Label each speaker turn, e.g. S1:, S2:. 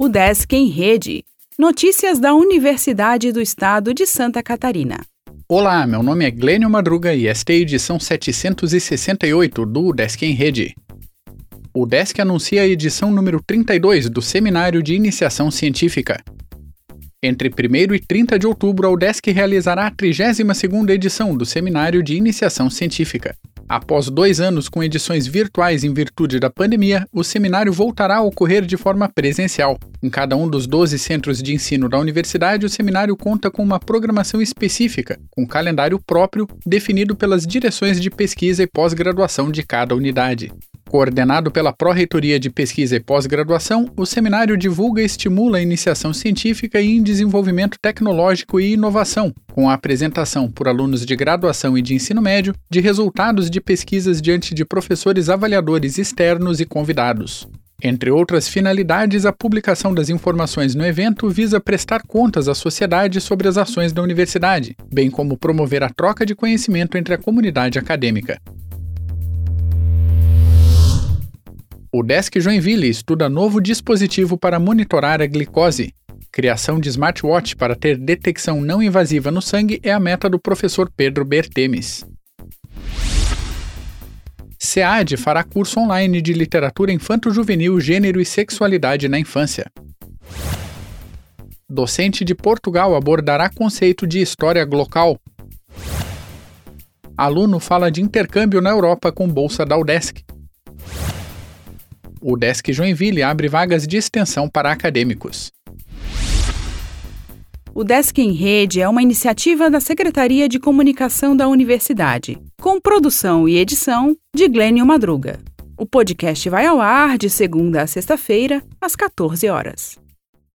S1: O Desk em Rede. Notícias da Universidade do Estado de Santa Catarina.
S2: Olá, meu nome é Glênio Madruga e esta é a edição 768 do Desk em Rede. O Desk anuncia a edição número 32 do Seminário de Iniciação Científica. Entre 1 e 30 de outubro, a UDESC realizará a 32ª edição do Seminário de Iniciação Científica. Após dois anos com edições virtuais em virtude da pandemia, o seminário voltará a ocorrer de forma presencial. Em cada um dos 12 centros de ensino da universidade, o seminário conta com uma programação específica, com calendário próprio definido pelas direções de pesquisa e pós-graduação de cada unidade. Coordenado pela Pró-Reitoria de Pesquisa e Pós-Graduação, o seminário divulga e estimula a iniciação científica em desenvolvimento tecnológico e inovação, com a apresentação por alunos de graduação e de ensino médio de resultados de pesquisas diante de professores avaliadores externos e convidados. Entre outras finalidades, a publicação das informações no evento visa prestar contas à sociedade sobre as ações da universidade, bem como promover a troca de conhecimento entre a comunidade acadêmica. O Desk Joinville estuda novo dispositivo para monitorar a glicose. Criação de smartwatch para ter detecção não invasiva no sangue é a meta do professor Pedro Bertemes. SEAD fará curso online de literatura infanto-juvenil, gênero e sexualidade na infância. Docente de Portugal abordará conceito de história glocal. Aluno fala de intercâmbio na Europa com bolsa da UDESC. O Desk Joinville abre vagas de extensão para acadêmicos.
S1: O Desk em Rede é uma iniciativa da Secretaria de Comunicação da Universidade, com produção e edição de Glênio Madruga. O podcast vai ao ar de segunda a sexta-feira, às 14 horas.